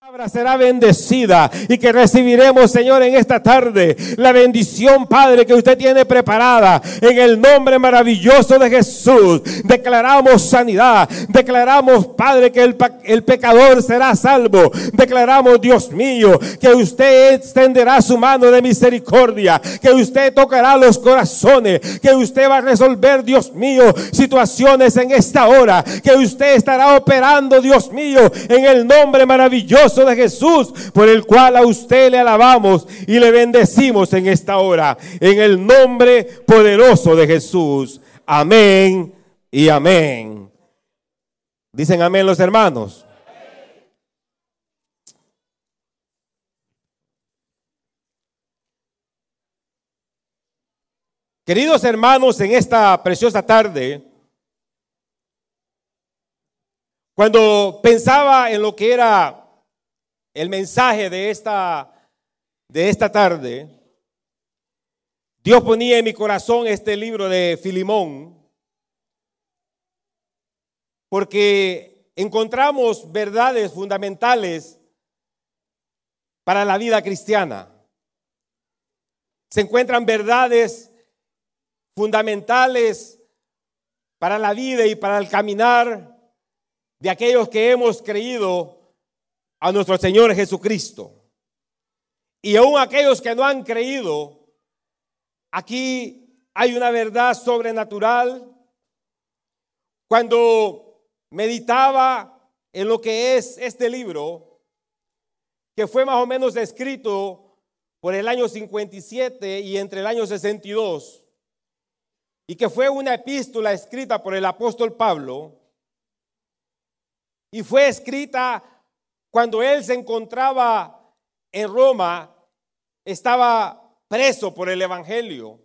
palabra será bendecida y que recibiremos, Señor, en esta tarde la bendición, Padre, que usted tiene preparada en el nombre maravilloso de Jesús. Declaramos sanidad, declaramos, Padre, que el, el pecador será salvo. Declaramos, Dios mío, que usted extenderá su mano de misericordia, que usted tocará los corazones, que usted va a resolver, Dios mío, situaciones en esta hora, que usted estará operando, Dios mío, en el nombre maravilloso de Jesús, por el cual a usted le alabamos y le bendecimos en esta hora, en el nombre poderoso de Jesús. Amén y amén. Dicen amén los hermanos. Queridos hermanos, en esta preciosa tarde, cuando pensaba en lo que era el mensaje de esta, de esta tarde, Dios ponía en mi corazón este libro de Filimón, porque encontramos verdades fundamentales para la vida cristiana. Se encuentran verdades fundamentales para la vida y para el caminar de aquellos que hemos creído a nuestro Señor Jesucristo. Y aún aquellos que no han creído, aquí hay una verdad sobrenatural. Cuando meditaba en lo que es este libro, que fue más o menos escrito por el año 57 y entre el año 62, y que fue una epístola escrita por el apóstol Pablo, y fue escrita cuando él se encontraba en Roma, estaba preso por el Evangelio.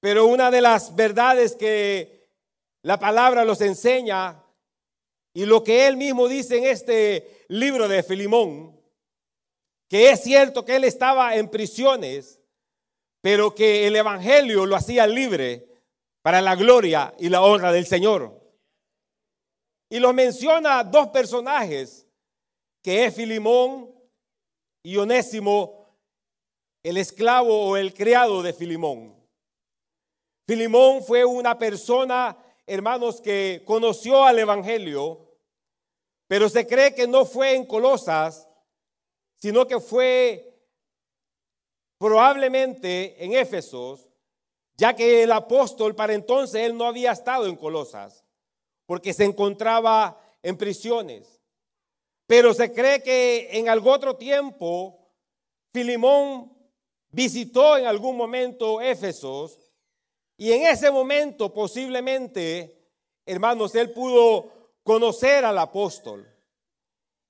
Pero una de las verdades que la palabra los enseña y lo que él mismo dice en este libro de Filimón, que es cierto que él estaba en prisiones, pero que el Evangelio lo hacía libre para la gloria y la honra del Señor. Y lo menciona dos personajes, que es Filimón y Onésimo, el esclavo o el criado de Filimón. Filimón fue una persona, hermanos, que conoció al Evangelio, pero se cree que no fue en Colosas, sino que fue probablemente en Éfesos, ya que el apóstol para entonces él no había estado en Colosas porque se encontraba en prisiones. Pero se cree que en algún otro tiempo Filimón visitó en algún momento Éfesos y en ese momento posiblemente, hermanos, él pudo conocer al apóstol.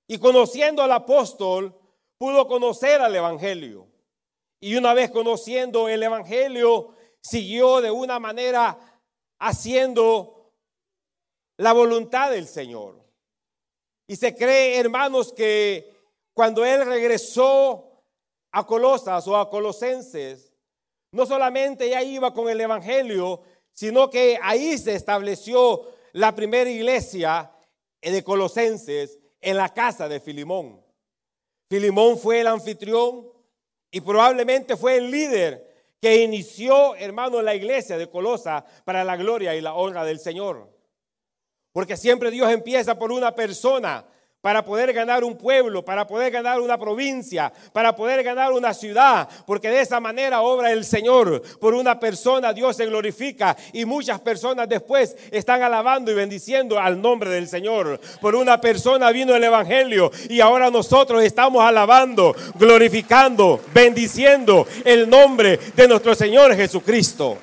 Y conociendo al apóstol, pudo conocer al Evangelio. Y una vez conociendo el Evangelio, siguió de una manera haciendo la voluntad del Señor. Y se cree, hermanos, que cuando Él regresó a Colosas o a Colosenses, no solamente ya iba con el Evangelio, sino que ahí se estableció la primera iglesia de Colosenses en la casa de Filimón. Filimón fue el anfitrión y probablemente fue el líder que inició, hermano, la iglesia de Colosa para la gloria y la honra del Señor. Porque siempre Dios empieza por una persona para poder ganar un pueblo, para poder ganar una provincia, para poder ganar una ciudad, porque de esa manera obra el Señor. Por una persona Dios se glorifica y muchas personas después están alabando y bendiciendo al nombre del Señor. Por una persona vino el Evangelio y ahora nosotros estamos alabando, glorificando, bendiciendo el nombre de nuestro Señor Jesucristo.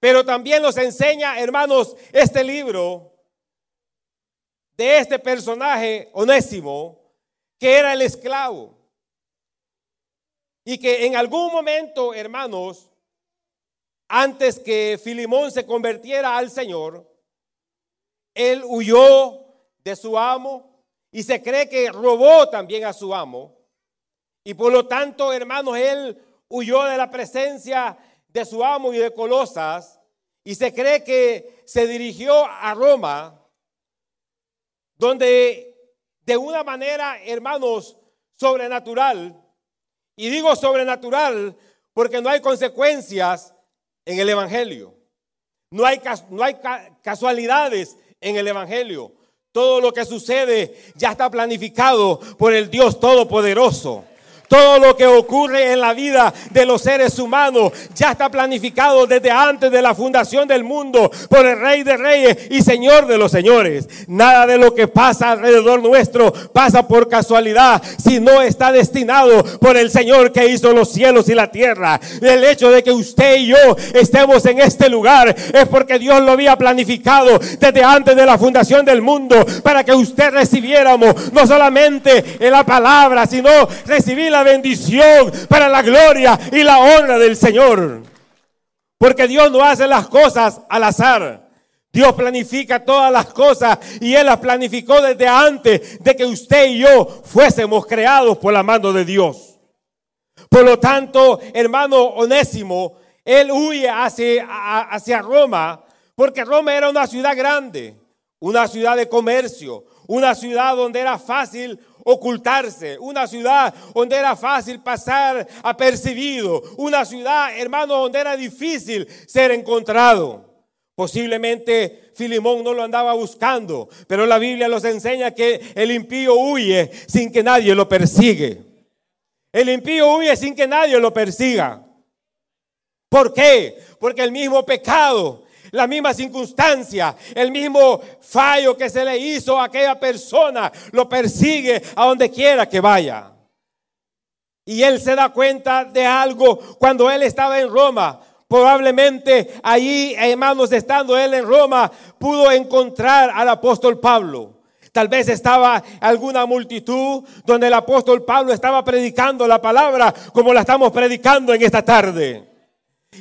Pero también nos enseña, hermanos, este libro de este personaje onésimo, que era el esclavo. Y que en algún momento, hermanos, antes que Filimón se convirtiera al Señor, él huyó de su amo y se cree que robó también a su amo. Y por lo tanto, hermanos, él huyó de la presencia de su amo y de Colosas, y se cree que se dirigió a Roma, donde de una manera, hermanos, sobrenatural, y digo sobrenatural porque no hay consecuencias en el Evangelio. No hay, no hay casualidades en el Evangelio. Todo lo que sucede ya está planificado por el Dios Todopoderoso. Todo lo que ocurre en la vida de los seres humanos ya está planificado desde antes de la fundación del mundo por el Rey de Reyes y Señor de los Señores. Nada de lo que pasa alrededor nuestro pasa por casualidad, sino está destinado por el Señor que hizo los cielos y la tierra. El hecho de que usted y yo estemos en este lugar es porque Dios lo había planificado desde antes de la fundación del mundo para que usted recibiéramos no solamente en la palabra, sino recibir la bendición, para la gloria y la honra del Señor. Porque Dios no hace las cosas al azar. Dios planifica todas las cosas y Él las planificó desde antes de que usted y yo fuésemos creados por la mano de Dios. Por lo tanto, hermano Onésimo, él huye hacia, hacia Roma porque Roma era una ciudad grande, una ciudad de comercio, una ciudad donde era fácil ocultarse, una ciudad donde era fácil pasar apercibido, una ciudad, hermano, donde era difícil ser encontrado. Posiblemente Filimón no lo andaba buscando, pero la Biblia nos enseña que el impío huye sin que nadie lo persigue. El impío huye sin que nadie lo persiga. ¿Por qué? Porque el mismo pecado la misma circunstancia, el mismo fallo que se le hizo a aquella persona, lo persigue a donde quiera que vaya. Y él se da cuenta de algo cuando él estaba en Roma. Probablemente allí, hermanos, estando él en Roma, pudo encontrar al apóstol Pablo. Tal vez estaba alguna multitud donde el apóstol Pablo estaba predicando la palabra como la estamos predicando en esta tarde.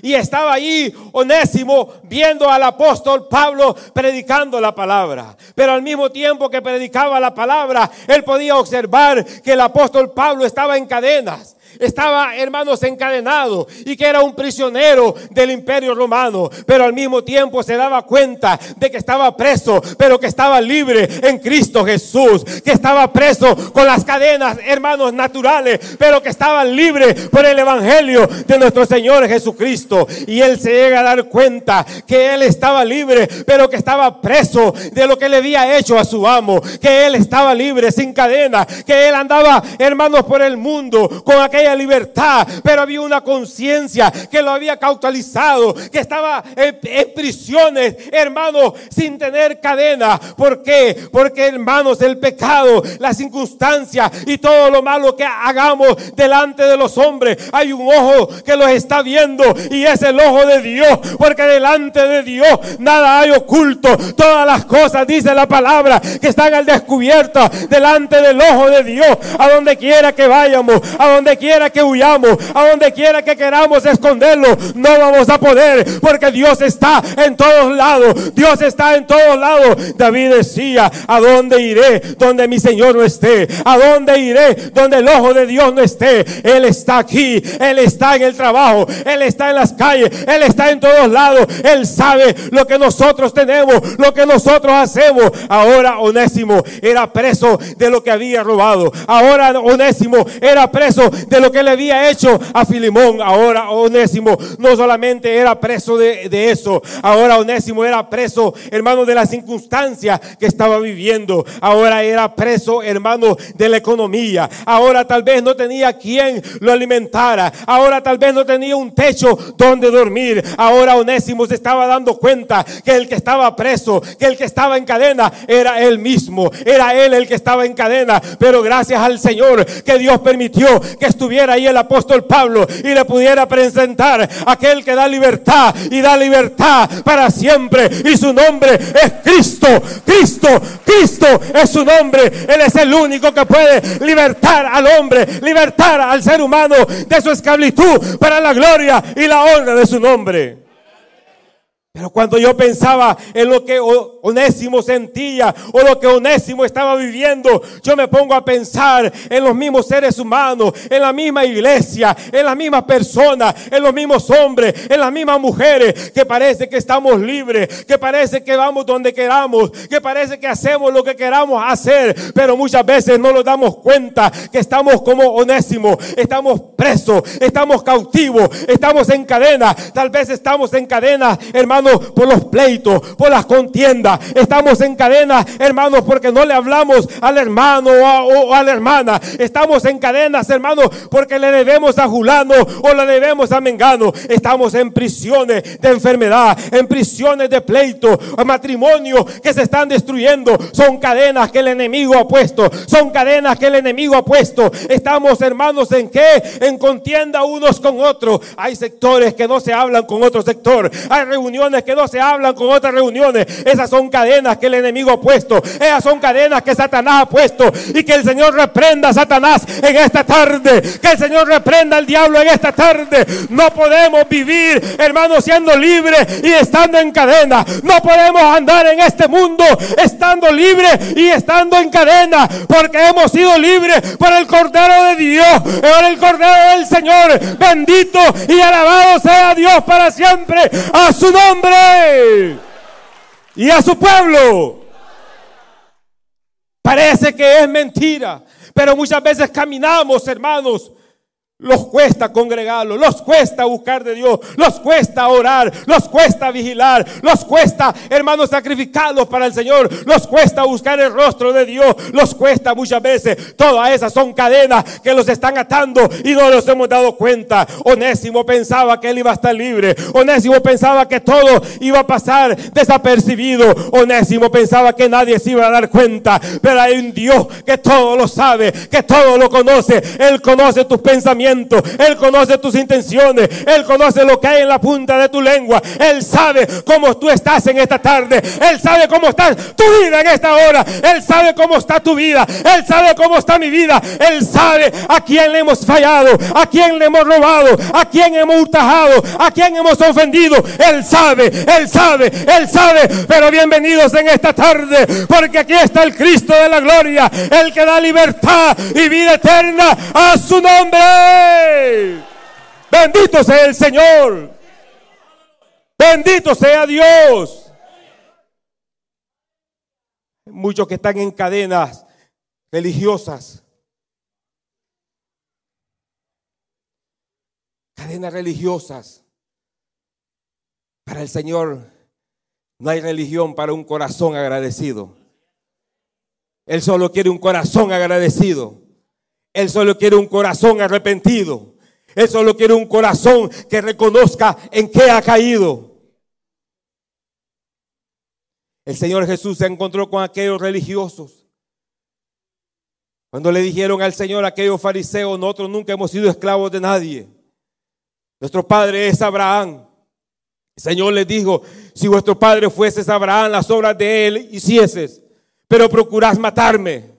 Y estaba ahí Onésimo viendo al apóstol Pablo predicando la palabra. Pero al mismo tiempo que predicaba la palabra, él podía observar que el apóstol Pablo estaba en cadenas estaba, hermanos, encadenado y que era un prisionero del imperio romano, pero al mismo tiempo se daba cuenta de que estaba preso, pero que estaba libre en Cristo Jesús, que estaba preso con las cadenas, hermanos, naturales, pero que estaba libre por el Evangelio de nuestro Señor Jesucristo. Y él se llega a dar cuenta que él estaba libre, pero que estaba preso de lo que le había hecho a su amo, que él estaba libre, sin cadena, que él andaba, hermanos, por el mundo con aquella libertad, pero había una conciencia que lo había cauterizado, que estaba en, prisiones, hermanos, sin tener cadena. ¿Por qué? Porque, hermanos, el pecado, la circunstancia y todo lo malo que hagamos delante de los hombres, hay un ojo que los está viendo y es el ojo de Dios, porque delante de Dios nada hay oculto. Todas las cosas, dice la palabra, que están al descubierto delante del ojo de Dios, a donde quiera que vayamos, a donde quiera que huyamos, a donde quiera que queramos esconderlo, no vamos a poder, porque Dios está en todos lados. Dios está en todos lados. David decía, ¿a dónde iré donde mi Señor no esté? ¿A dónde iré donde el ojo de Dios no esté? Él está aquí, Él está en el trabajo, Él está en las calles, Él está en todos lados. Él sabe lo que nosotros tenemos, lo que nosotros hacemos. Ahora Onésimo era preso de lo que había robado. Ahora Onésimo era preso de lo que le había hecho a Filimón. Ahora Onésimo no solamente era preso de, eso, ahora Onésimo era preso, hermano, de la circunstancia que estaba viviendo. Ahora era preso, hermano, de la economía. Ahora tal vez no tenía quien lo alimentara. Ahora tal vez no tenía un techo donde dormir. Ahora Onésimo se estaba dando cuenta que el que estaba preso, que el que estaba en cadena, era él mismo. Era él el que estaba en cadena. Pero gracias al Señor que Dios permitió que estuviera ahí el apóstol Pablo y le pudiera presentar aquel que da libertad y da libertad para siempre. Y su nombre es Cristo, Cristo, Cristo es su nombre. Él es el único que puede libertar al hombre, libertar al ser humano de su esclavitud para la gloria y la honra de su nombre. Pero cuando yo pensaba en lo que Onésimo sentía o lo que Onésimo estaba viviendo, yo me pongo a pensar en los mismos seres humanos, en la misma iglesia, en las mismas personas, en los mismos hombres, en las mismas mujeres, que parece que estamos libres, que parece que vamos donde queramos, que parece que hacemos lo que queramos hacer, pero muchas veces no nos damos cuenta que estamos como Onésimo, estamos presos, estamos cautivos, estamos en cadena, tal vez estamos en cadena, hermano por los pleitos, por las contiendas. Estamos en cadena, hermanos, porque no le hablamos al hermano o a, la hermana. Estamos en cadenas, hermanos, porque le debemos a Julano o le debemos a Mengano. Estamos en prisiones de enfermedad, en prisiones de pleito, matrimonios que se están destruyendo. Son cadenas que el enemigo ha puesto. Son cadenas que el enemigo ha puesto. Estamos, hermanos, en qué? En contienda unos con otros. Hay sectores que no se hablan con otro sector. Hay reuniones que no se hablan con otras reuniones. Esas son cadenas que el enemigo ha puesto. Esas son cadenas que Satanás ha puesto. Y que el Señor reprenda a Satanás en esta tarde. Que el Señor reprenda al diablo en esta tarde. No podemos vivir, hermanos, siendo libres y estando en cadena. No podemos andar en este mundo estando libres y estando en cadena. Porque hemos sido libres por el Cordero de Dios. Por el Cordero del Señor. Bendito y alabado sea Dios para siempre. A su nombre y a su pueblo. Parece que es mentira, pero muchas veces caminamos, hermanos, los cuesta congregarlo, los cuesta buscar de Dios, los cuesta orar, los cuesta vigilar, los cuesta, hermanos, sacrificarlos para el Señor, los cuesta buscar el rostro de Dios, los cuesta muchas veces. Todas esas son cadenas que los están atando y no los hemos dado cuenta. Onésimo pensaba que él iba a estar libre. Onésimo pensaba que todo iba a pasar desapercibido. Onésimo pensaba que nadie se iba a dar cuenta. Pero hay un Dios que todo lo sabe, que todo lo conoce. Él conoce tus pensamientos. Él conoce tus intenciones. Él conoce lo que hay en la punta de tu lengua. Él sabe cómo tú estás en esta tarde. Él sabe cómo está tu vida en esta hora. Él sabe cómo está tu vida. Él sabe cómo está mi vida. Él sabe a quién le hemos fallado, a quién le hemos robado, a quién hemos ultrajado, a quién hemos ofendido. Él sabe, él sabe, él sabe. Pero bienvenidos en esta tarde, porque aquí está el Cristo de la gloria, el que da libertad y vida eterna a su nombre. Bendito sea el Señor. Bendito sea Dios. Muchos que están en cadenas religiosas. Cadenas religiosas. Para el Señor no hay religión para un corazón agradecido. Él solo quiere un corazón agradecido. Él solo quiere un corazón arrepentido. Él solo quiere un corazón que reconozca en qué ha caído. El Señor Jesús se encontró con aquellos religiosos. Cuando le dijeron al Señor aquellos fariseos, nosotros nunca hemos sido esclavos de nadie. Nuestro padre es Abraham. El Señor les dijo, si vuestro padre fuese Abraham, las obras de él hicieses, pero procurás matarme.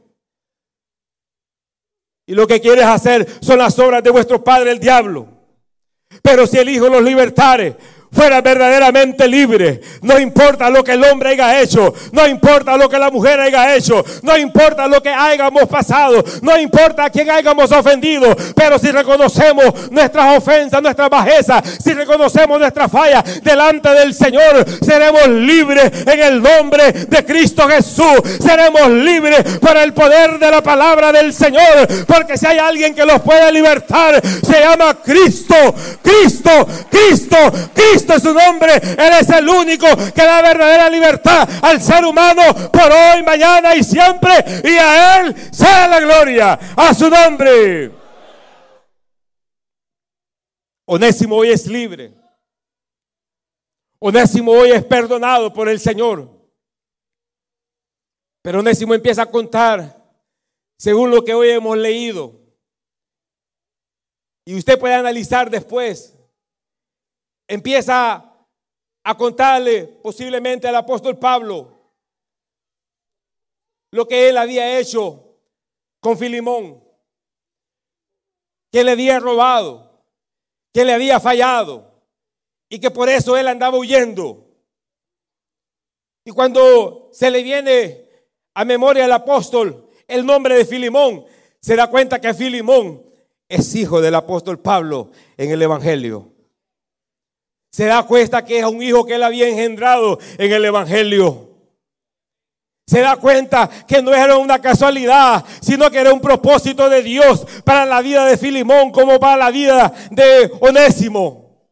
Y lo que quieres hacer son las obras de vuestro padre el diablo. Pero si el Hijo los libertare, fuera verdaderamente libre. No importa lo que el hombre haya hecho, no importa lo que la mujer haya hecho, no importa lo que hayamos pasado, no importa a quién hayamos ofendido, pero si reconocemos nuestras ofensas, nuestras bajezas, si reconocemos nuestra falla delante del Señor, seremos libres en el nombre de Cristo Jesús. Seremos libres por el poder de la palabra del Señor, porque si hay alguien que los puede libertar, se llama Cristo, Cristo, Cristo, Cristo. Cristo es su nombre. Él es el único que da verdadera libertad al ser humano por hoy, mañana y siempre. Y a Él sea la gloria. A su nombre. Onésimo hoy es libre. Onésimo hoy es perdonado por el Señor. Pero Onésimo empieza a contar según lo que hoy hemos leído. Y usted puede analizar después empieza a contarle posiblemente al apóstol Pablo lo que él había hecho con Filimón, que le había robado, que le había fallado y que por eso él andaba huyendo. Y cuando se le viene a memoria al apóstol el nombre de Filimón, se da cuenta que Filimón es hijo del apóstol Pablo en el Evangelio. Se da cuenta que es un hijo que él había engendrado en el Evangelio. Se da cuenta que no era una casualidad, sino que era un propósito de Dios para la vida de Filimón como para la vida de Onésimo.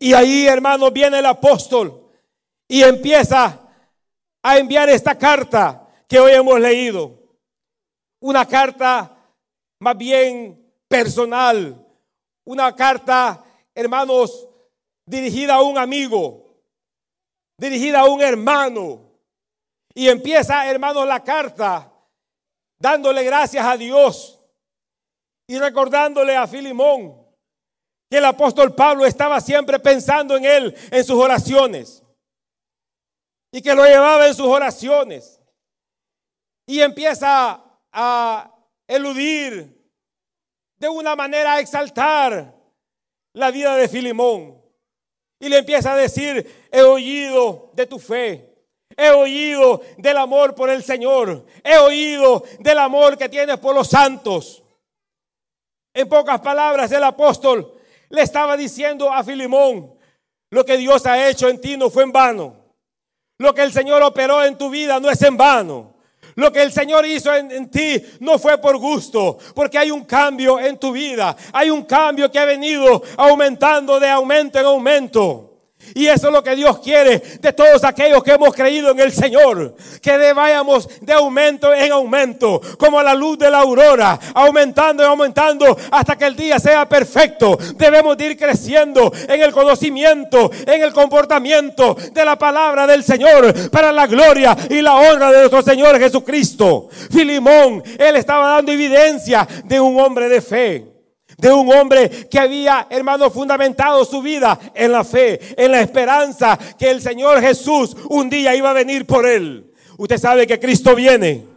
Y ahí, hermanos, viene el apóstol y empieza a enviar esta carta que hoy hemos leído. Una carta más bien personal. Una carta, hermanos, dirigida a un amigo, dirigida a un hermano y empieza, hermanos, la carta dándole gracias a Dios y recordándole a Filimón que el apóstol Pablo estaba siempre pensando en él en sus oraciones y que lo llevaba en sus oraciones. Y empieza a eludir de una manera a exaltar la vida de Filimón. Y le empieza a decir, he oído de tu fe He oído del amor por el Señor. He oído del amor que tienes por los santos. En pocas palabras, el apóstol le estaba diciendo a Filimón, lo que Dios ha hecho en ti no fue en vano. Lo que el Señor operó en tu vida no es en vano. Lo que el Señor hizo en, ti no fue por gusto, porque hay un cambio en tu vida. Hay un cambio que ha venido aumentando de aumento en aumento. Y eso es lo que Dios quiere de todos aquellos que hemos creído en el Señor. Que vayamos de aumento en aumento, como la luz de la aurora, aumentando y aumentando hasta que el día sea perfecto. Debemos ir creciendo en el conocimiento, en el comportamiento de la palabra del Señor, para la gloria y la honra de nuestro Señor Jesucristo. Filimón, él estaba dando evidencia de un hombre de fe de un hombre que había, hermano, fundamentado su vida en la fe, en la esperanza que el Señor Jesús un día iba a venir por él. Usted sabe que Cristo viene.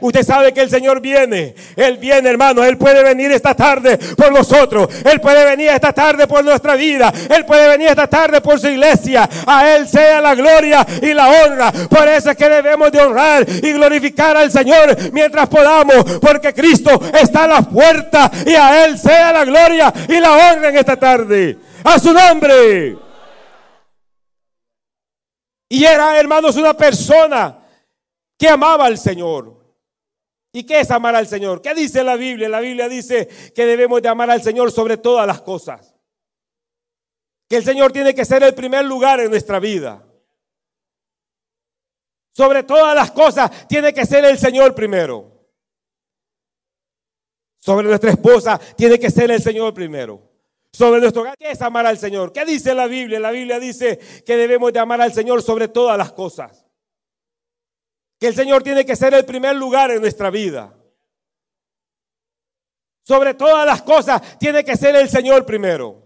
Usted sabe que el Señor viene. Él viene, hermano. Él puede venir esta tarde por nosotros. Él puede venir esta tarde por nuestra vida. Él puede venir esta tarde por su iglesia. A Él sea la gloria y la honra. Por eso es que debemos de honrar y glorificar al Señor mientras podamos. Porque Cristo está a la puerta. Y a Él sea la gloria y la honra en esta tarde. A su nombre. Y era, hermanos, una persona que amaba al Señor. ¿Y qué es amar al Señor? ¿Qué dice la Biblia? La Biblia dice que debemos de amar al Señor sobre todas las cosas. Que el Señor tiene que ser el primer lugar en nuestra vida. Sobre todas las cosas tiene que ser el Señor primero. Sobre nuestra esposa tiene que ser el Señor primero. Sobre nuestro hogar, ¿qué es amar al Señor? ¿Qué dice la Biblia? La Biblia dice que debemos de amar al Señor sobre todas las cosas que el Señor tiene que ser el primer lugar en nuestra vida. Sobre todas las cosas tiene que ser el Señor primero.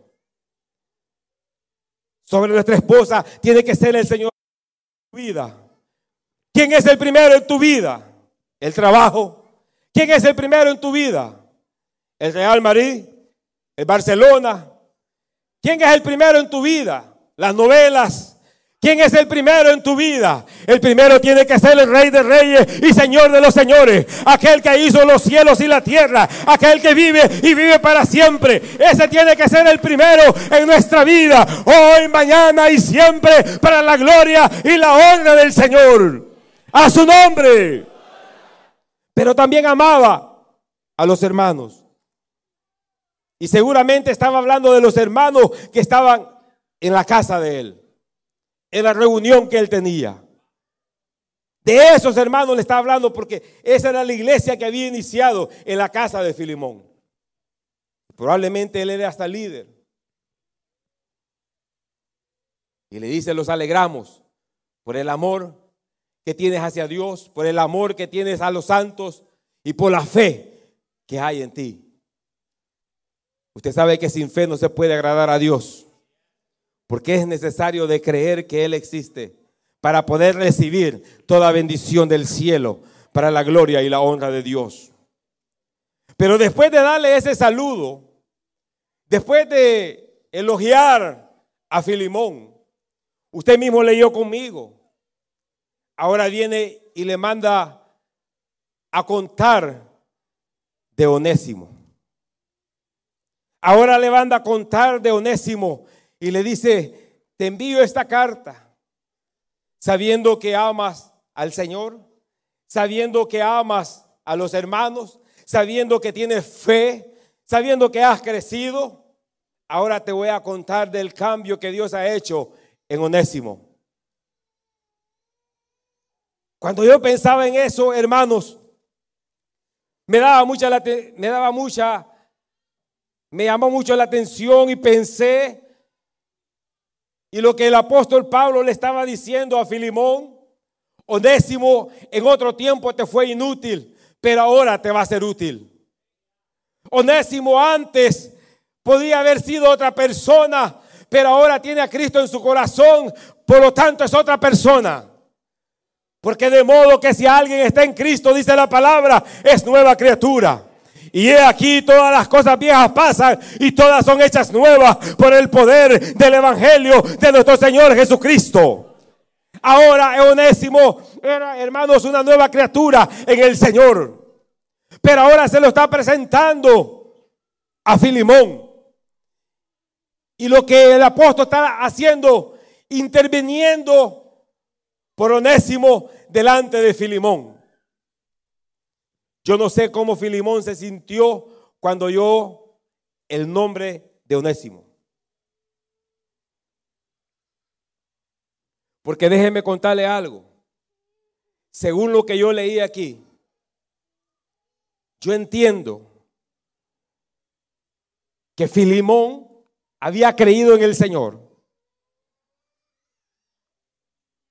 Sobre nuestra esposa tiene que ser el Señor en tu vida. ¿Quién es el primero en tu vida? El trabajo. ¿Quién es el primero en tu vida? El Real Madrid, el Barcelona. ¿Quién es el primero en tu vida? Las novelas, ¿Quién es el primero en tu vida? El primero tiene que ser el rey de reyes y señor de los señores. Aquel que hizo los cielos y la tierra. Aquel que vive y vive para siempre. Ese tiene que ser el primero en nuestra vida. Hoy, mañana y siempre para la gloria y la honra del Señor. A su nombre. Pero también amaba a los hermanos. Y seguramente estaba hablando de los hermanos que estaban en la casa de él en la reunión que él tenía. De esos hermanos le está hablando porque esa era la iglesia que había iniciado en la casa de Filimón. Probablemente él era hasta líder. Y le dice, los alegramos por el amor que tienes hacia Dios, por el amor que tienes a los santos y por la fe que hay en ti. Usted sabe que sin fe no se puede agradar a Dios. Porque es necesario de creer que Él existe para poder recibir toda bendición del cielo para la gloria y la honra de Dios. Pero después de darle ese saludo, después de elogiar a Filimón, usted mismo leyó conmigo ahora viene y le manda a contar de Onésimo. Ahora le manda a contar de Onésimo y le dice, te envío esta carta, sabiendo que amas al Señor, sabiendo que amas a los hermanos, sabiendo que tienes fe, sabiendo que has crecido. Ahora te voy a contar del cambio que Dios ha hecho en Onésimo. Cuando yo pensaba en eso, hermanos, me daba mucha, me daba mucha, me llamó mucho la atención y pensé, y lo que el apóstol Pablo le estaba diciendo a Filimón, Onésimo en otro tiempo te fue inútil, pero ahora te va a ser útil. Onésimo antes podía haber sido otra persona, pero ahora tiene a Cristo en su corazón, por lo tanto es otra persona. Porque de modo que si alguien está en Cristo, dice la palabra, es nueva criatura. Y he aquí todas las cosas viejas pasan y todas son hechas nuevas por el poder del Evangelio de nuestro Señor Jesucristo. Ahora Onésimo era, hermanos, una nueva criatura en el Señor. Pero ahora se lo está presentando a Filimón. Y lo que el apóstol está haciendo, interviniendo por Onésimo delante de Filimón. Yo no sé cómo Filimón se sintió cuando oyó el nombre de Onésimo. Porque déjeme contarle algo. Según lo que yo leí aquí, yo entiendo que Filimón había creído en el Señor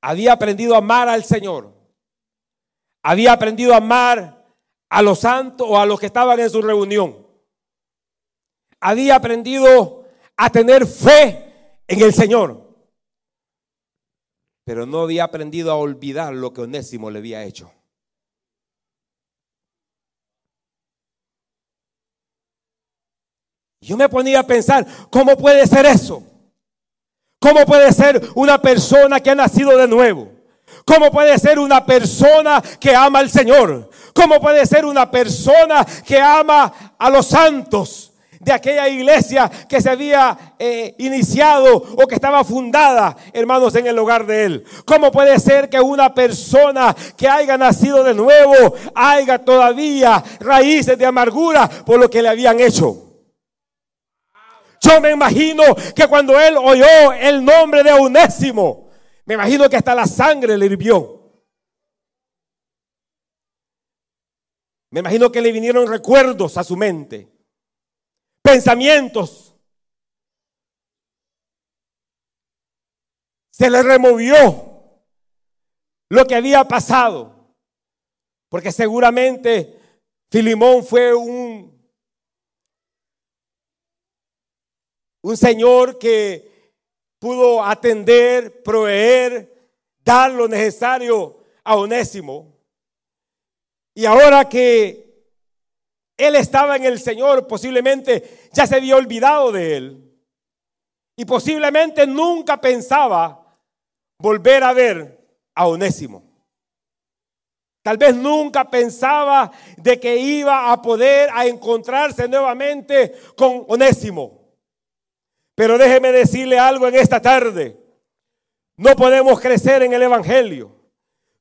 había aprendido a amar al Señor. Había aprendido a amar a los santos o a los que estaban en su reunión. Había aprendido a tener fe en el Señor. Pero no había aprendido a olvidar lo que Onésimo le había hecho. Yo me ponía a pensar, ¿cómo puede ser eso? ¿Cómo puede ser una persona que ha nacido de nuevo? ¿Cómo puede ser una persona que ama al Señor? ¿Cómo puede ser una persona que ama a los santos de aquella iglesia que se había eh, iniciado o que estaba fundada, hermanos, en el hogar de él? ¿Cómo puede ser que una persona que haya nacido de nuevo haya todavía raíces de amargura por lo que le habían hecho? Yo me imagino que cuando él oyó el nombre de Onésimo, me imagino que hasta la sangre le hirvió. Me imagino que le vinieron recuerdos a su mente, pensamientos. Se le removió lo que había pasado, porque seguramente Filimón fue un Un Señor que pudo atender, proveer, dar lo necesario a Onésimo. Y ahora que él estaba en el Señor, posiblemente ya se había olvidado de él. Y posiblemente nunca pensaba volver a ver a Onésimo. Tal vez nunca pensaba de que iba a poder a encontrarse nuevamente con Onésimo. Pero déjeme decirle algo en esta tarde. No podemos crecer en el Evangelio.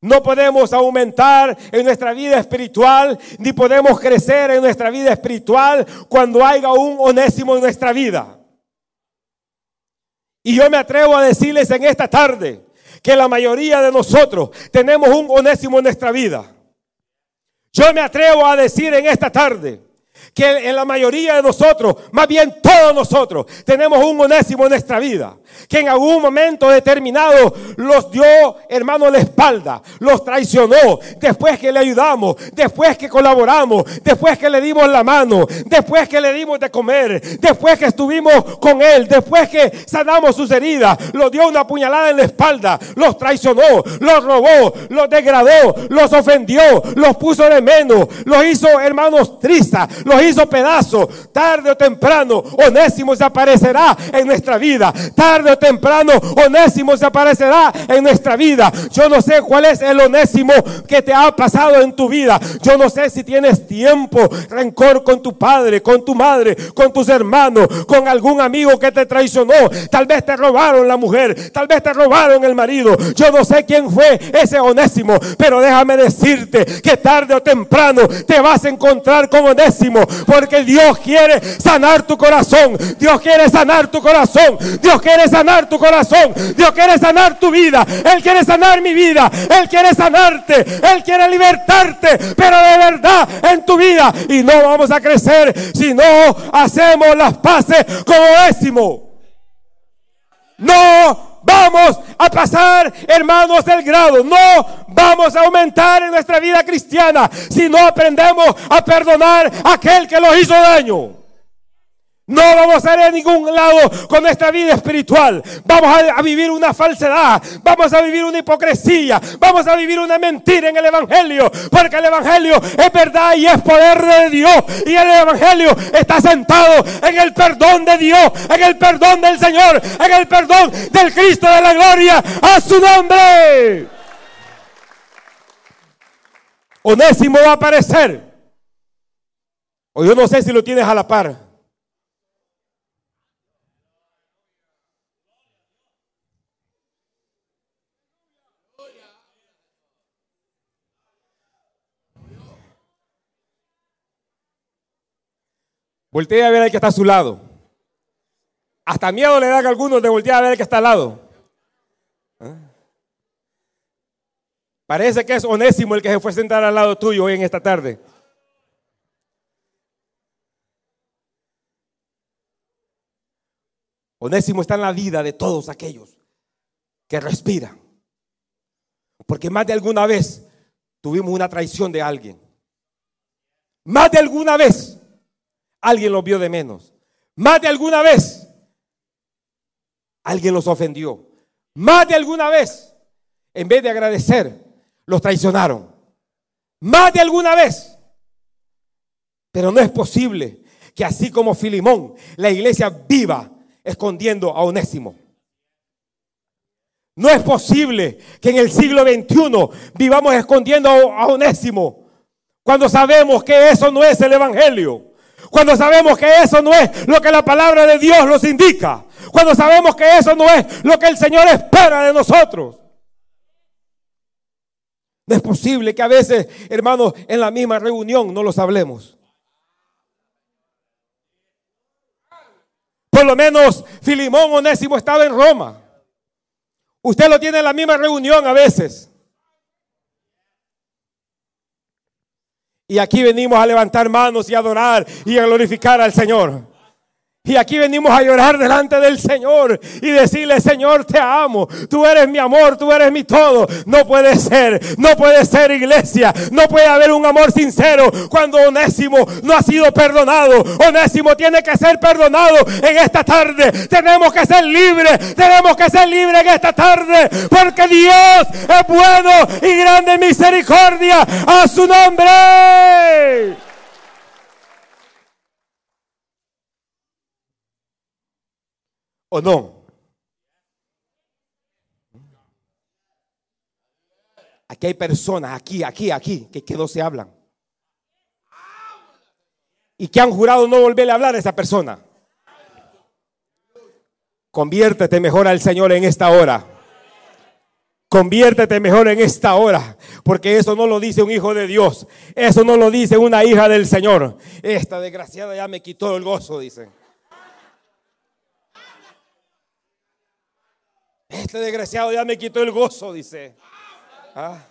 No podemos aumentar en nuestra vida espiritual, ni podemos crecer en nuestra vida espiritual cuando haya un onésimo en nuestra vida. Y yo me atrevo a decirles en esta tarde que la mayoría de nosotros tenemos un onésimo en nuestra vida. Yo me atrevo a decir en esta tarde que en la mayoría de nosotros, más bien todos nosotros, tenemos un onésimo en nuestra vida, que en algún momento determinado los dio, hermano, la espalda, los traicionó, después que le ayudamos, después que colaboramos, después que le dimos la mano, después que le dimos de comer, después que estuvimos con él, después que sanamos sus heridas, los dio una puñalada en la espalda, los traicionó, los robó, los degradó, los ofendió, los puso de menos, los hizo hermanos tristes, los hizo pedazos. Tarde o temprano, Onésimo se aparecerá en nuestra vida. Tarde o temprano, Onésimo se aparecerá en nuestra vida. Yo no sé cuál es el Onésimo que te ha pasado en tu vida. Yo no sé si tienes tiempo, rencor con tu padre, con tu madre, con tus hermanos, con algún amigo que te traicionó. Tal vez te robaron la mujer, tal vez te robaron el marido. Yo no sé quién fue ese Onésimo, pero déjame decirte que tarde o temprano te vas a encontrar con Onésimo, porque Dios quiere sanar tu corazón. Dios quiere sanar tu corazón. Dios quiere sanar tu corazón. Dios quiere sanar tu vida. Él quiere sanar mi vida. Él quiere sanarte. Él quiere libertarte, pero de verdad en tu vida. Y no vamos a crecer si no hacemos las paces como Onésimo. No vamos a pasar, hermanos, del grado. No vamos a aumentar en nuestra vida cristiana si no aprendemos a perdonar a aquel que nos hizo daño. No vamos a ir a ningún lado con nuestra vida espiritual. Vamos a, vivir una falsedad. Vamos a vivir una hipocresía. Vamos a vivir una mentira en el Evangelio. Porque el Evangelio es verdad y es poder de Dios. Y el Evangelio está sentado en el perdón de Dios. En el perdón del Señor. En el perdón del Cristo de la gloria. A su nombre. Onésimo va a aparecer. O yo no sé si lo tienes a la par. Voltea a ver al que está a su lado. Hasta miedo le dan a algunos de voltear a ver al que está al lado. ¿Ah? Parece que es Onésimo el que se fue a sentar al lado tuyo hoy en esta tarde. Onésimo está en la vida de todos aquellos que respiran. Porque más de alguna vez tuvimos una traición de alguien. Más de alguna vez alguien los vio de menos. Más de alguna vez alguien los ofendió. Más de alguna vez, en vez de agradecer, los traicionaron. Más de alguna vez. Pero no es posible que así como Filimón, la iglesia viva escondiendo a Onésimo. No es posible que en el siglo XXI vivamos escondiendo a Onésimo cuando sabemos que eso no es el Evangelio. Cuando sabemos que eso no es lo que la palabra de Dios nos indica. Cuando sabemos que eso no es lo que el Señor espera de nosotros. No es posible que a veces, hermanos, en la misma reunión no los hablemos. Por lo menos Filimón Onésimo estaba en Roma. Usted lo tiene en la misma reunión a veces. Y aquí venimos a levantar manos y a adorar y a glorificar al Señor. Y aquí venimos a llorar delante del Señor y decirle, Señor, te amo. Tú eres mi amor, tú eres mi todo. No puede ser, no puede ser iglesia. No puede haber un amor sincero cuando Onésimo no ha sido perdonado. Onésimo tiene que ser perdonado en esta tarde. Tenemos que ser libres, tenemos que ser libres en esta tarde. Porque Dios es bueno y grande misericordia a su nombre. ¿O no? Aquí hay personas, aquí, aquí, aquí, que, que no se hablan. Y que han jurado no volverle a hablar a esa persona. Conviértete mejor al Señor en esta hora. Conviértete mejor en esta hora, porque eso no lo dice un hijo de Dios, eso no lo dice una hija del Señor. Esta desgraciada ya me quitó el gozo, dicen. Este desgraciado ya me quitó el gozo, dice. ¿Ah?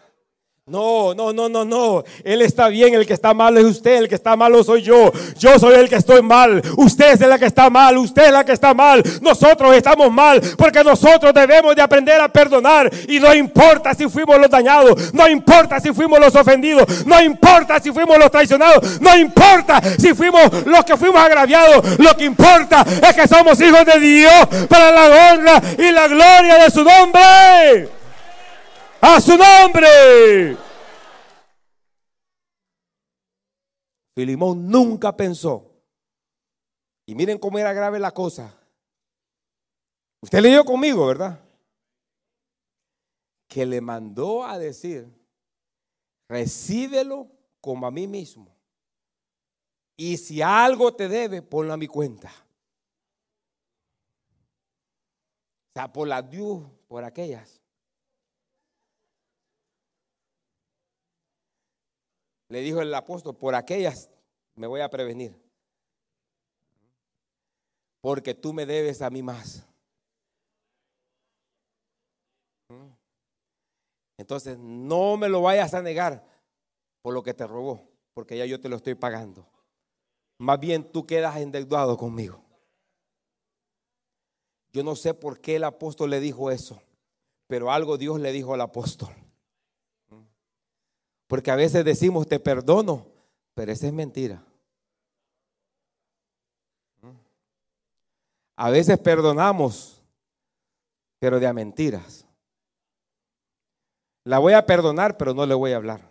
No, no, no, no, no. Él está bien, el que está mal es usted, el que está malo soy yo. Yo soy el que estoy mal. Usted es la que está mal, usted es la que está mal. Nosotros estamos mal porque nosotros debemos de aprender a perdonar. Y no importa si fuimos los dañados, no importa si fuimos los ofendidos, no importa si fuimos los traicionados, no importa si fuimos los que fuimos agraviados. Lo que importa es que somos hijos de Dios para la honra y la gloria de su nombre a su nombre. Filimón nunca pensó. Y miren cómo era grave la cosa. Usted leyó conmigo, ¿verdad? Que le mandó a decir, recíbelo como a mí mismo. Y si algo te debe, ponlo a mi cuenta. O sea, por las Dios, por aquellas. Le dijo el apóstol, por aquellas me voy a prevenir. Porque tú me debes a mí más. Entonces, no me lo vayas a negar por lo que te robó, porque ya yo te lo estoy pagando. Más bien tú quedas endeudado conmigo. Yo no sé por qué el apóstol le dijo eso, pero algo Dios le dijo al apóstol. Porque a veces decimos te perdono, pero esa es mentira. A veces perdonamos, pero de a mentiras. La voy a perdonar, pero no le voy a hablar.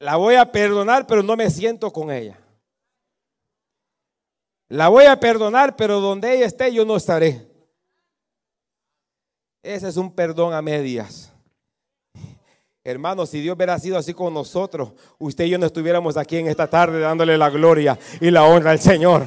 La voy a perdonar, pero no me siento con ella. La voy a perdonar, pero donde ella esté yo no estaré. Ese es un perdón a medias. Hermano, si Dios hubiera sido así con nosotros, usted y yo no estuviéramos aquí en esta tarde dándole la gloria y la honra al Señor.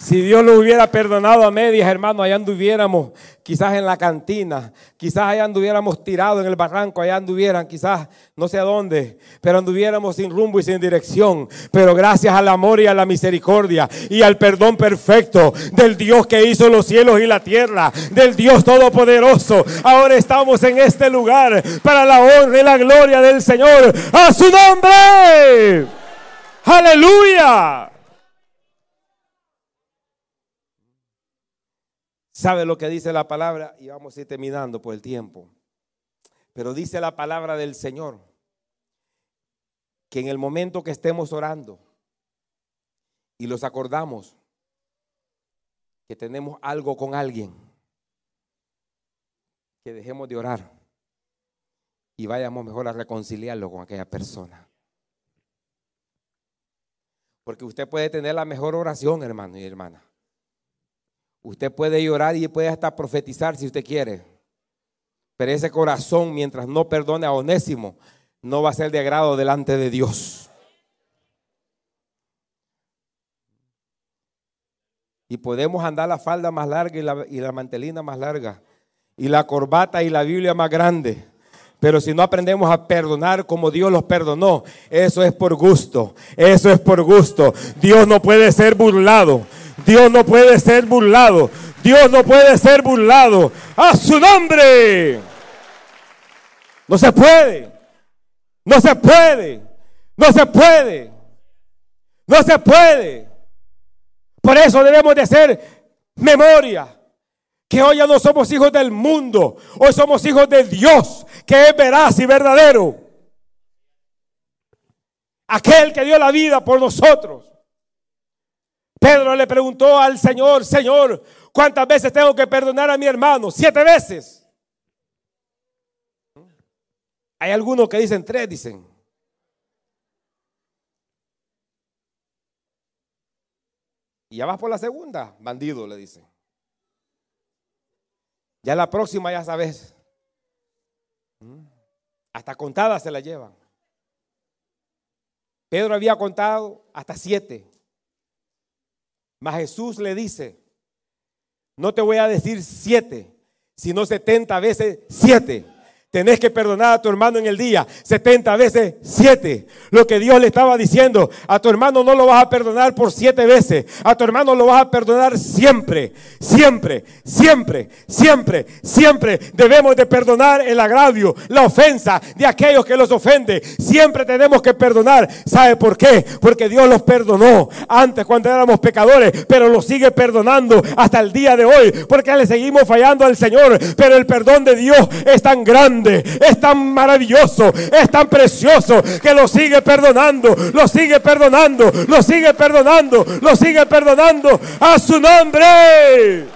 Si Dios lo hubiera perdonado a medias, hermano, allá anduviéramos quizás en la cantina, quizás allá anduviéramos tirados en el barranco, allá anduvieran, quizás no sé a dónde, pero anduviéramos sin rumbo y sin dirección. Pero gracias al amor y a la misericordia y al perdón perfecto del Dios que hizo los cielos y la tierra, del Dios todopoderoso, ahora estamos en este lugar para la honra y la gloria del Señor. A su nombre. Aleluya. ¿Sabe lo que dice la palabra? Y vamos a ir terminando por el tiempo. Pero dice la palabra del Señor que en el momento que estemos orando y los acordamos que tenemos algo con alguien, que dejemos de orar y vayamos mejor a reconciliarlo con aquella persona. Porque usted puede tener la mejor oración, hermano y hermana. Usted puede llorar y puede hasta profetizar si usted quiere. Pero ese corazón, mientras no perdone a Onésimo, no va a ser de agrado delante de Dios. Y podemos andar la falda más larga y la, y la mantelina más larga. Y la corbata y la Biblia más grande. Pero si no aprendemos a perdonar como Dios los perdonó, eso es por gusto. Eso es por gusto. Dios no puede ser burlado. Dios no puede ser burlado. Dios no puede ser burlado. A su nombre. No se puede. No se puede. No se puede. No se puede. Por eso debemos de hacer memoria. Que hoy ya no somos hijos del mundo. Hoy somos hijos de Dios, que es veraz y verdadero. Aquel que dio la vida por nosotros. Pedro le preguntó al Señor, Señor, ¿cuántas veces tengo que perdonar a mi hermano? Siete veces. Hay algunos que dicen tres, dicen. Y ya vas por la segunda, bandido, le dicen. Ya la próxima ya sabes. Hasta contadas se la llevan. Pedro había contado hasta siete. Mas Jesús le dice, no te voy a decir siete, sino setenta veces siete. Tenés que perdonar a tu hermano en el día 70 veces 7. Lo que Dios le estaba diciendo, a tu hermano no lo vas a perdonar por siete veces. A tu hermano lo vas a perdonar siempre, siempre, siempre, siempre, siempre. Debemos de perdonar el agravio, la ofensa de aquellos que los ofende. Siempre tenemos que perdonar. ¿Sabe por qué? Porque Dios los perdonó antes cuando éramos pecadores, pero los sigue perdonando hasta el día de hoy. Porque le seguimos fallando al Señor. Pero el perdón de Dios es tan grande es tan maravilloso, es tan precioso que lo sigue perdonando, lo sigue perdonando, lo sigue perdonando, lo sigue perdonando a su nombre.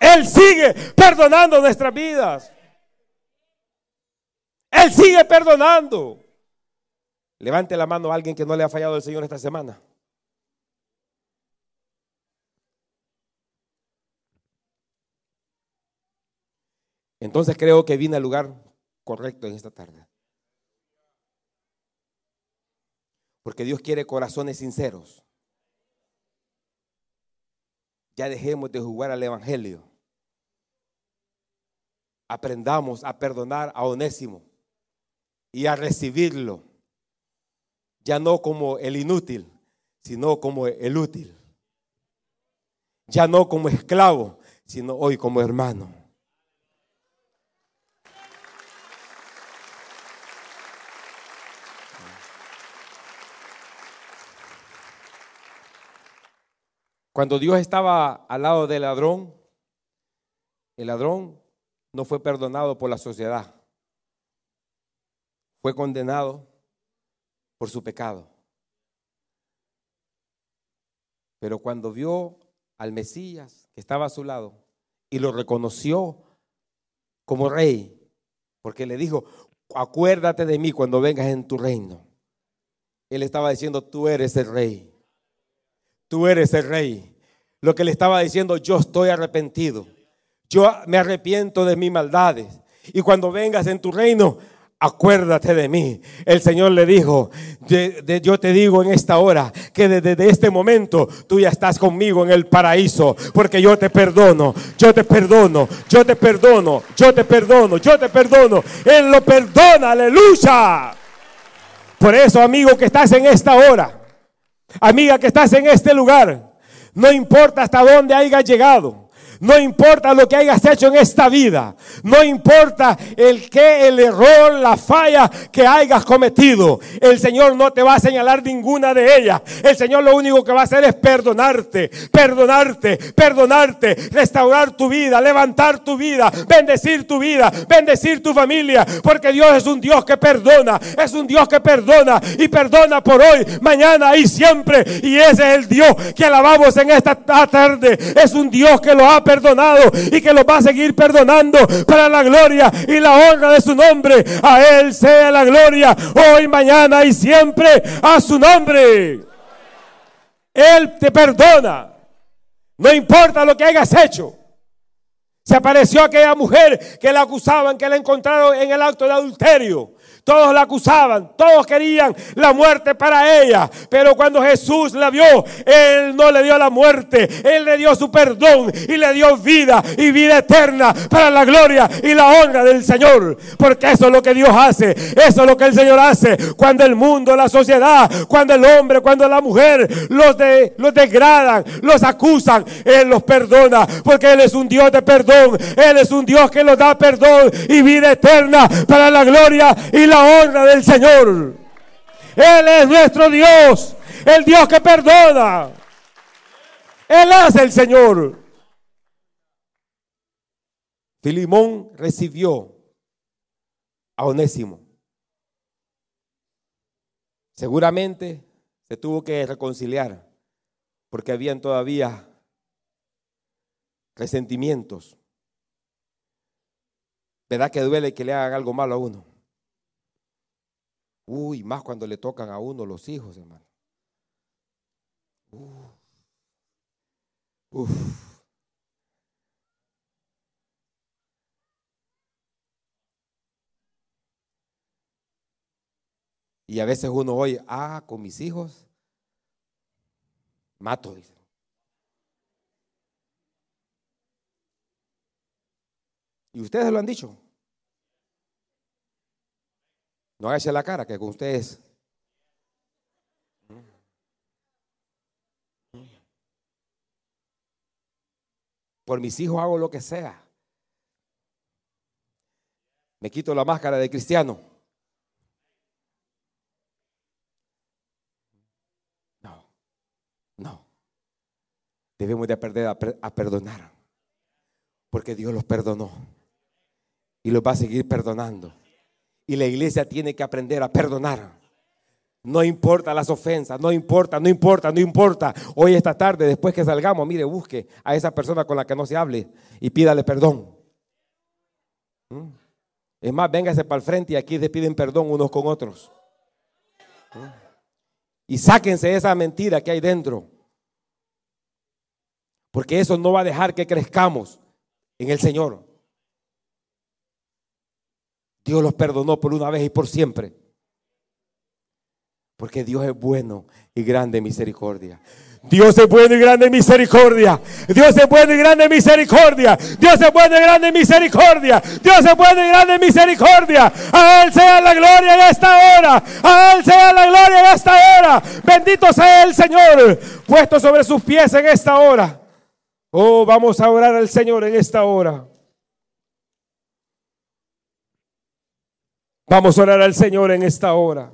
Él sigue perdonando nuestras vidas. Él sigue perdonando. Levante la mano a alguien que no le ha fallado el Señor esta semana. Entonces creo que vine al lugar correcto en esta tarde. Porque Dios quiere corazones sinceros. Ya dejemos de jugar al Evangelio. Aprendamos a perdonar a Onésimo y a recibirlo. Ya no como el inútil, sino como el útil. Ya no como esclavo, sino hoy como hermano. Cuando Dios estaba al lado del ladrón, el ladrón no fue perdonado por la sociedad. Fue condenado por su pecado. Pero cuando vio al Mesías que estaba a su lado y lo reconoció como rey, porque le dijo, acuérdate de mí cuando vengas en tu reino. Él estaba diciendo, tú eres el rey tú eres el rey. Lo que le estaba diciendo, yo estoy arrepentido. Yo me arrepiento de mis maldades. Y cuando vengas en tu reino, acuérdate de mí. El Señor le dijo, yo te digo en esta hora que desde este momento tú ya estás conmigo en el paraíso, porque yo te perdono, yo te perdono, yo te perdono, yo te perdono, yo te perdono. Él lo perdona, aleluya. Por eso, amigo, que estás en esta hora, Amiga que estás en este lugar, no importa hasta dónde hayas llegado. No importa lo que hayas hecho en esta vida. No importa el que, el error, la falla que hayas cometido. El Señor no te va a señalar ninguna de ellas. El Señor lo único que va a hacer es perdonarte, perdonarte, perdonarte, restaurar tu vida, levantar tu vida, bendecir tu vida, bendecir tu familia. Porque Dios es un Dios que perdona. Es un Dios que perdona y perdona por hoy, mañana y siempre. Y ese es el Dios que alabamos en esta tarde. Es un Dios que lo ha perdonado y que lo va a seguir perdonando para la gloria y la honra de su nombre. A Él sea la gloria hoy, mañana y siempre a su nombre. Él te perdona. No importa lo que hayas hecho. Se apareció aquella mujer que la acusaban, que la encontraron en el acto de adulterio. Todos la acusaban, todos querían la muerte para ella. Pero cuando Jesús la vio, Él no le dio la muerte, Él le dio su perdón y le dio vida y vida eterna para la gloria y la honra del Señor. Porque eso es lo que Dios hace, eso es lo que el Señor hace. Cuando el mundo, la sociedad, cuando el hombre, cuando la mujer los, de, los degradan, los acusan, Él los perdona. Porque Él es un Dios de perdón, Él es un Dios que los da perdón y vida eterna para la gloria y la honra del Señor. Él es nuestro Dios, el Dios que perdona. Él es el Señor. Filimón recibió a Onésimo. Seguramente se tuvo que reconciliar porque habían todavía resentimientos. ¿Verdad que duele que le hagan algo malo a uno? Uy, más cuando le tocan a uno los hijos, hermano. Uf. Y a veces uno oye, ah, con mis hijos, mato, dice. Y ustedes lo han dicho. No hágase la cara que con ustedes. Por mis hijos hago lo que sea. Me quito la máscara de cristiano. No, no. Debemos de aprender a, a perdonar. Porque Dios los perdonó. Y los va a seguir perdonando. Y la iglesia tiene que aprender a perdonar. No importa las ofensas, no importa, no importa, no importa. Hoy esta tarde, después que salgamos, mire, busque a esa persona con la que no se hable y pídale perdón. ¿Mm? Es más, véngase para el frente y aquí se piden perdón unos con otros. ¿Mm? Y sáquense esa mentira que hay dentro. Porque eso no va a dejar que crezcamos en el Señor. Dios los perdonó por una vez y por siempre. Porque Dios es bueno y grande en misericordia. Dios es bueno y grande en misericordia. Dios es bueno y grande en misericordia. Dios es bueno y grande en misericordia. Dios es bueno y grande en misericordia. A Él sea la gloria en esta hora. A Él sea la gloria en esta hora. Bendito sea el Señor. Puesto sobre sus pies en esta hora. Oh, vamos a orar al Señor en esta hora. Vamos a orar al Señor en esta hora.